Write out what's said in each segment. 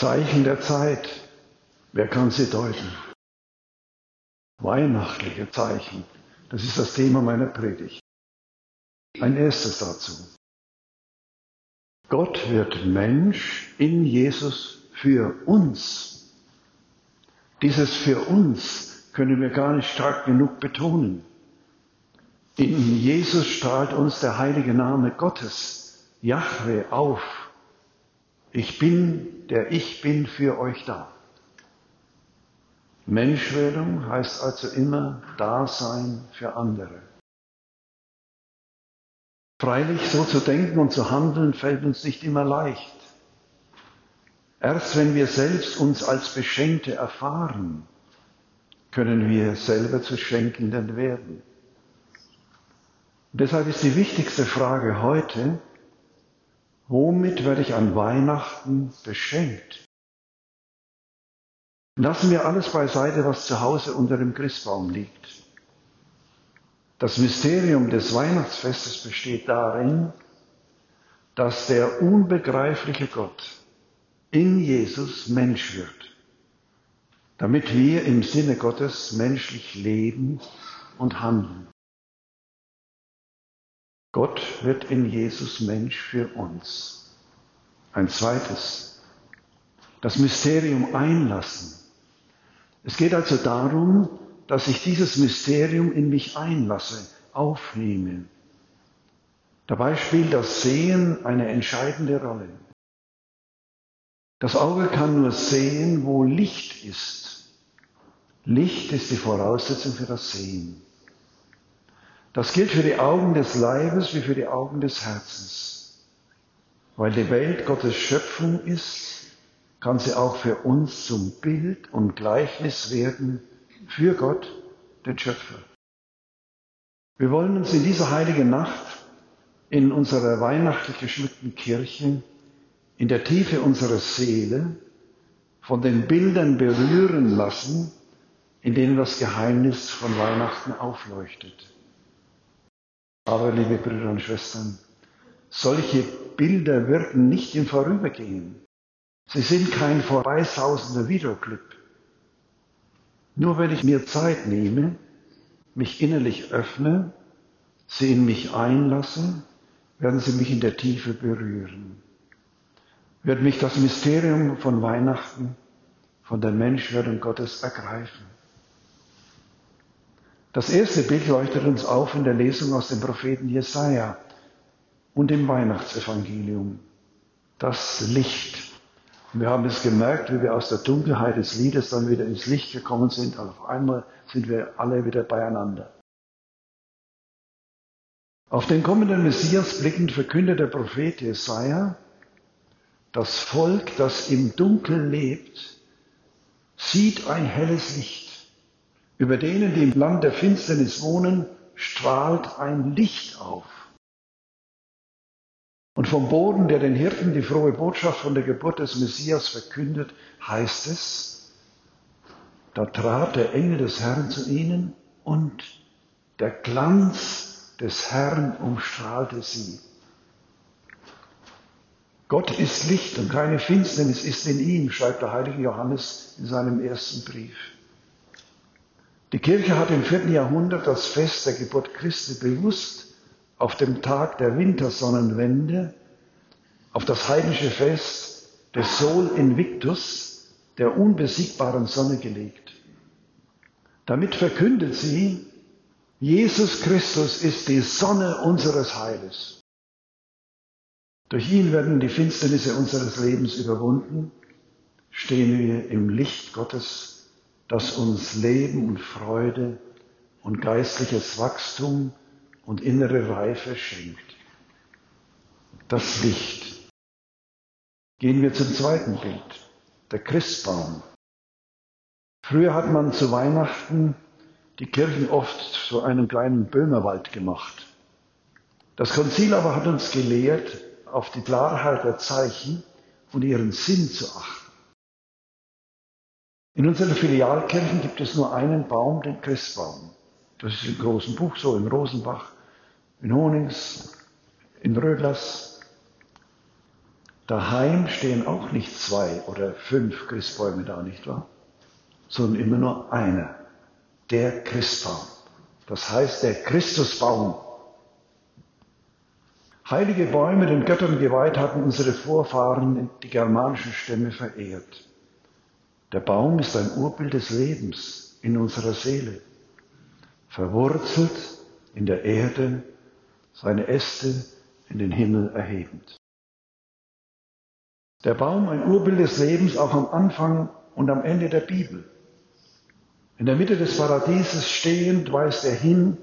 Zeichen der Zeit. Wer kann sie deuten? Weihnachtliche Zeichen. Das ist das Thema meiner Predigt. Ein erstes dazu. Gott wird Mensch in Jesus für uns. Dieses für uns können wir gar nicht stark genug betonen. In Jesus strahlt uns der heilige Name Gottes, Yahweh, auf. Ich bin, der ich bin für euch da. Menschwerdung heißt also immer Dasein für andere. Freilich, so zu denken und zu handeln, fällt uns nicht immer leicht. Erst wenn wir selbst uns als Beschenkte erfahren, können wir selber zu Schenkenden werden. Deshalb ist die wichtigste Frage heute, womit werde ich an Weihnachten beschenkt? Lassen wir alles beiseite, was zu Hause unter dem Christbaum liegt. Das Mysterium des Weihnachtsfestes besteht darin, dass der unbegreifliche Gott in Jesus Mensch wird, damit wir im Sinne Gottes menschlich leben und handeln. Gott wird in Jesus Mensch für uns. Ein zweites, das Mysterium einlassen. Es geht also darum, dass ich dieses Mysterium in mich einlasse, aufnehme. Dabei spielt das Sehen eine entscheidende Rolle. Das Auge kann nur sehen, wo Licht ist. Licht ist die Voraussetzung für das Sehen. Das gilt für die Augen des Leibes wie für die Augen des Herzens. Weil die Welt Gottes Schöpfung ist, kann sie auch für uns zum Bild und Gleichnis werden für Gott, den Schöpfer. Wir wollen uns in dieser heiligen Nacht in unserer weihnachtlich geschmückten Kirche in der Tiefe unserer Seele von den Bildern berühren lassen, in denen das Geheimnis von Weihnachten aufleuchtet. Aber, liebe Brüder und Schwestern, solche Bilder wirken nicht im Vorübergehen. Sie sind kein vorbeisausender Videoclip. Nur wenn ich mir Zeit nehme, mich innerlich öffne, sie in mich einlasse, werden sie mich in der Tiefe berühren. Wird mich das Mysterium von Weihnachten, von der Menschwerdung Gottes ergreifen. Das erste Bild leuchtet uns auf in der Lesung aus dem Propheten Jesaja und im Weihnachtsevangelium. Das Licht wir haben es gemerkt, wie wir aus der Dunkelheit des Liedes dann wieder ins Licht gekommen sind. Auf einmal sind wir alle wieder beieinander. Auf den kommenden Messias blickend verkündet der Prophet Jesaja, das Volk, das im Dunkeln lebt, sieht ein helles Licht. Über denen, die im Land der Finsternis wohnen, strahlt ein Licht auf. Und vom Boden, der den Hirten die frohe Botschaft von der Geburt des Messias verkündet, heißt es, da trat der Engel des Herrn zu ihnen und der Glanz des Herrn umstrahlte sie. Gott ist Licht und keine Finsternis ist in ihm, schreibt der heilige Johannes in seinem ersten Brief. Die Kirche hat im vierten Jahrhundert das Fest der Geburt Christi bewusst auf dem Tag der Wintersonnenwende, auf das heidnische Fest des Sol Invictus, der unbesiegbaren Sonne gelegt. Damit verkündet sie, Jesus Christus ist die Sonne unseres Heiles. Durch ihn werden die Finsternisse unseres Lebens überwunden, stehen wir im Licht Gottes, das uns Leben und Freude und geistliches Wachstum und innere Reife schenkt. Das Licht. Gehen wir zum zweiten Bild, der Christbaum. Früher hat man zu Weihnachten die Kirchen oft zu einem kleinen Böhmerwald gemacht. Das Konzil aber hat uns gelehrt, auf die Klarheit der Zeichen und ihren Sinn zu achten. In unseren Filialkirchen gibt es nur einen Baum, den Christbaum. Das ist im großen Buch so, in Rosenbach in Honings, in Rödlers. Daheim stehen auch nicht zwei oder fünf Christbäume da, nicht wahr? Sondern immer nur einer, der Christbaum. Das heißt der Christusbaum. Heilige Bäume, den Göttern geweiht, hatten unsere Vorfahren, die germanischen Stämme, verehrt. Der Baum ist ein Urbild des Lebens in unserer Seele, verwurzelt in der Erde, seine Äste in den Himmel erhebend. Der Baum ein Urbild des Lebens auch am Anfang und am Ende der Bibel. In der Mitte des Paradieses stehend weist er hin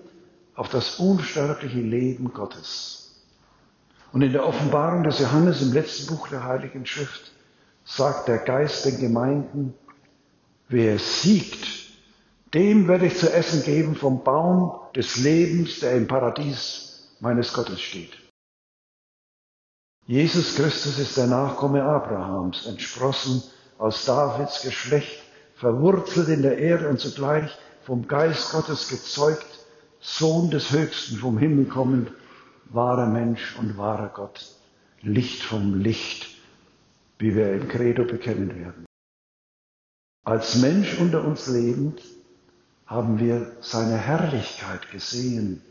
auf das unsterbliche Leben Gottes. Und in der Offenbarung des Johannes im letzten Buch der Heiligen Schrift sagt der Geist den Gemeinden, wer siegt, dem werde ich zu essen geben vom Baum des Lebens, der im Paradies meines Gottes steht. Jesus Christus ist der Nachkomme Abrahams, entsprossen aus Davids Geschlecht, verwurzelt in der Erde und zugleich vom Geist Gottes gezeugt, Sohn des Höchsten vom Himmel kommend, wahrer Mensch und wahrer Gott, Licht vom Licht, wie wir im Credo bekennen werden. Als Mensch unter uns lebend haben wir seine Herrlichkeit gesehen,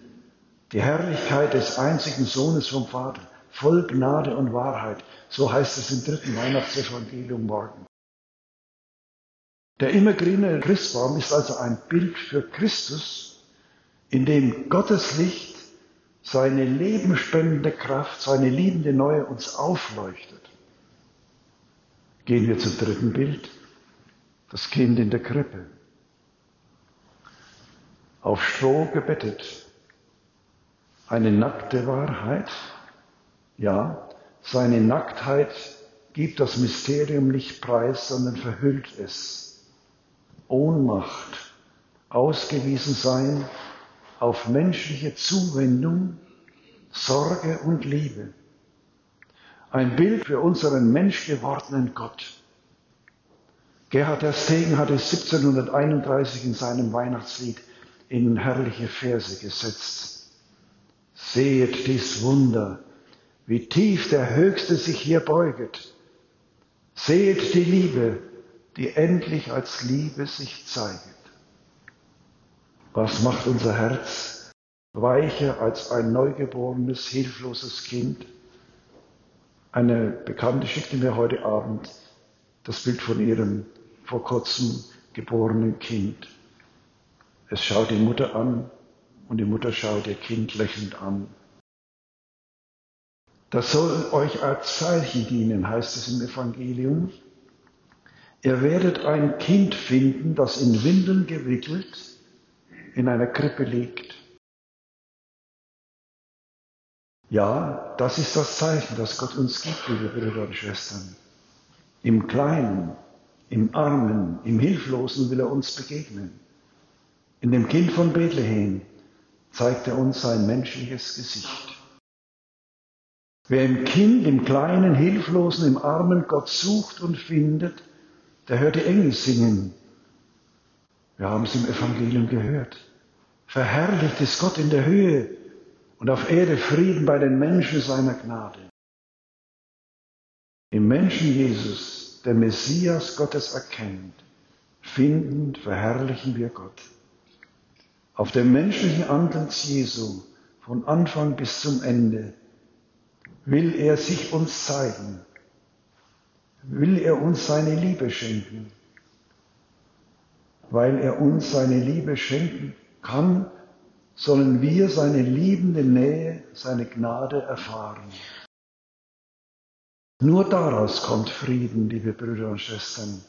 die Herrlichkeit des einzigen Sohnes vom Vater voll Gnade und Wahrheit. So heißt es im dritten Weihnachtsevangelium morgen. Der immergrüne Christbaum ist also ein Bild für Christus, in dem Gottes Licht seine lebenspendende Kraft, seine liebende Neue uns aufleuchtet. Gehen wir zum dritten Bild. Das Kind in der Krippe. Auf Stroh gebettet. Eine nackte Wahrheit, ja, seine Nacktheit gibt das Mysterium nicht preis, sondern verhüllt es. Ohnmacht, ausgewiesen sein auf menschliche Zuwendung, Sorge und Liebe. Ein Bild für unseren menschgewordenen Gott. Gerhard der Stegen hat es 1731 in seinem Weihnachtslied in herrliche Verse gesetzt. Sehet dies Wunder, wie tief der Höchste sich hier beuget. Seht die Liebe, die endlich als Liebe sich zeigt. Was macht unser Herz weicher als ein neugeborenes, hilfloses Kind? Eine Bekannte schickte mir heute Abend das Bild von ihrem vor kurzem geborenen Kind. Es schaut die Mutter an und die Mutter schaut ihr Kind lächelnd an. Das soll euch als Zeichen dienen, heißt es im Evangelium. Ihr werdet ein Kind finden, das in Windeln gewickelt in einer Krippe liegt. Ja, das ist das Zeichen, das Gott uns gibt, liebe Brüder und Schwestern. Im Kleinen, im Armen, im Hilflosen will er uns begegnen. In dem Kind von Bethlehem zeigt er uns sein menschliches Gesicht. Wer im Kind, im Kleinen, Hilflosen, im Armen Gott sucht und findet, der hört die Engel singen. Wir haben es im Evangelium gehört. Verherrlicht ist Gott in der Höhe und auf Erde Frieden bei den Menschen seiner Gnade. Im Menschen Jesus, der Messias Gottes erkennt, findend verherrlichen wir Gott. Auf dem menschlichen Antlitz Jesu von Anfang bis zum Ende will er sich uns zeigen, will er uns seine Liebe schenken. Weil er uns seine Liebe schenken kann, sollen wir seine liebende Nähe, seine Gnade erfahren. Nur daraus kommt Frieden, liebe Brüder und Schwestern.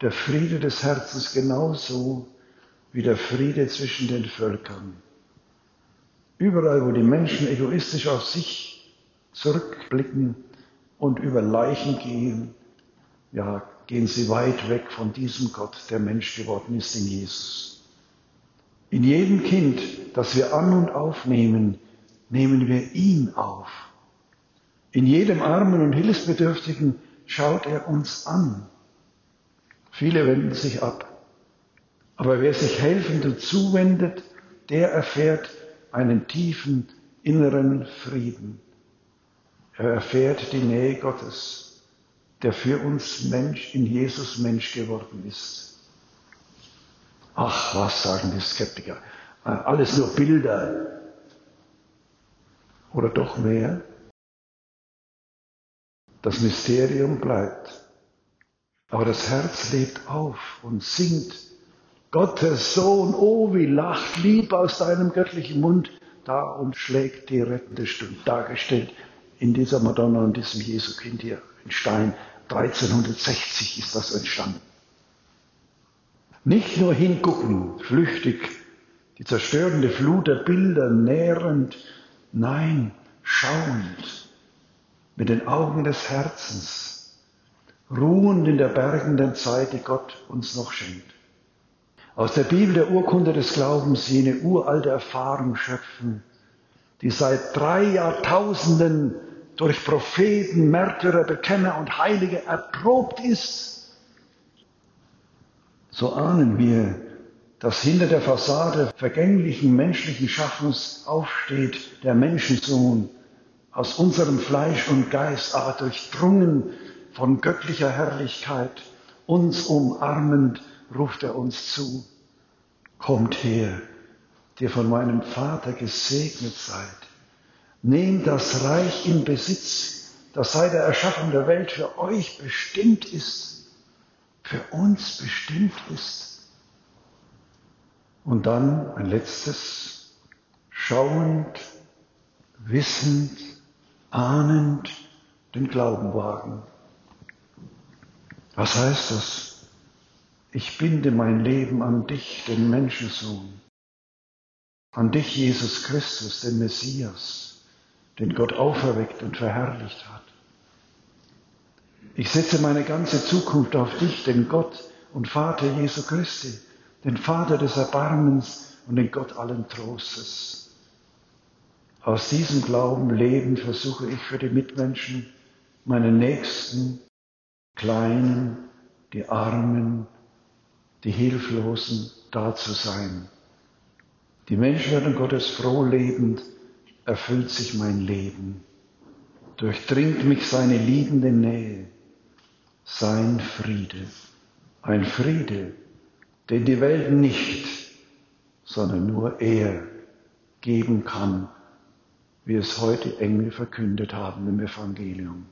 Der Friede des Herzens genauso wie der Friede zwischen den Völkern. Überall, wo die Menschen egoistisch auf sich zurückblicken und über Leichen gehen, ja, gehen sie weit weg von diesem Gott, der Mensch geworden ist in Jesus. In jedem Kind, das wir an und aufnehmen, nehmen wir ihn auf. In jedem Armen und Hilfsbedürftigen schaut er uns an. Viele wenden sich ab. Aber wer sich helfend und zuwendet, der erfährt einen tiefen inneren Frieden. Er erfährt die Nähe Gottes, der für uns Mensch in Jesus Mensch geworden ist. Ach, was sagen die Skeptiker? Alles nur Bilder. Oder doch mehr? Das Mysterium bleibt. Aber das Herz lebt auf und singt. Gottes Sohn, oh, wie lacht lieb aus deinem göttlichen Mund. Da und schlägt die rettende Stunde. Dargestellt in dieser Madonna und diesem Jesukind hier in Stein. 1360 ist das entstanden. Nicht nur hingucken, flüchtig, die zerstörende Flut der Bilder nährend, nein, schauend, mit den Augen des Herzens, ruhend in der bergenden Zeit, die Gott uns noch schenkt. Aus der Bibel der Urkunde des Glaubens jene uralte Erfahrung schöpfen, die seit drei Jahrtausenden durch Propheten, Märtyrer, Bekenner und Heilige erprobt ist. So ahnen wir, dass hinter der Fassade vergänglichen menschlichen Schaffens aufsteht der Menschensohn, aus unserem Fleisch und Geist, aber durchdrungen von göttlicher Herrlichkeit, uns umarmend, ruft er uns zu, kommt her, der von meinem Vater gesegnet seid. Nehmt das Reich in Besitz, das seit der Erschaffung der Welt für euch bestimmt ist, für uns bestimmt ist. Und dann ein letztes, schauend, wissend, ahnend den Glauben wagen. Was heißt das? Ich binde mein Leben an dich, den Menschensohn, an dich, Jesus Christus, den Messias, den Gott auferweckt und verherrlicht hat. Ich setze meine ganze Zukunft auf dich, den Gott und Vater Jesu Christi, den Vater des Erbarmens und den Gott allen Trostes. Aus diesem Glauben leben versuche ich für die Mitmenschen, meine Nächsten, Kleinen, die Armen, die Hilflosen da zu sein. Die Menschwerdung Gottes froh lebend erfüllt sich mein Leben, durchdringt mich seine liebende Nähe, sein Friede, ein Friede, den die Welt nicht, sondern nur er geben kann, wie es heute Engel verkündet haben im Evangelium.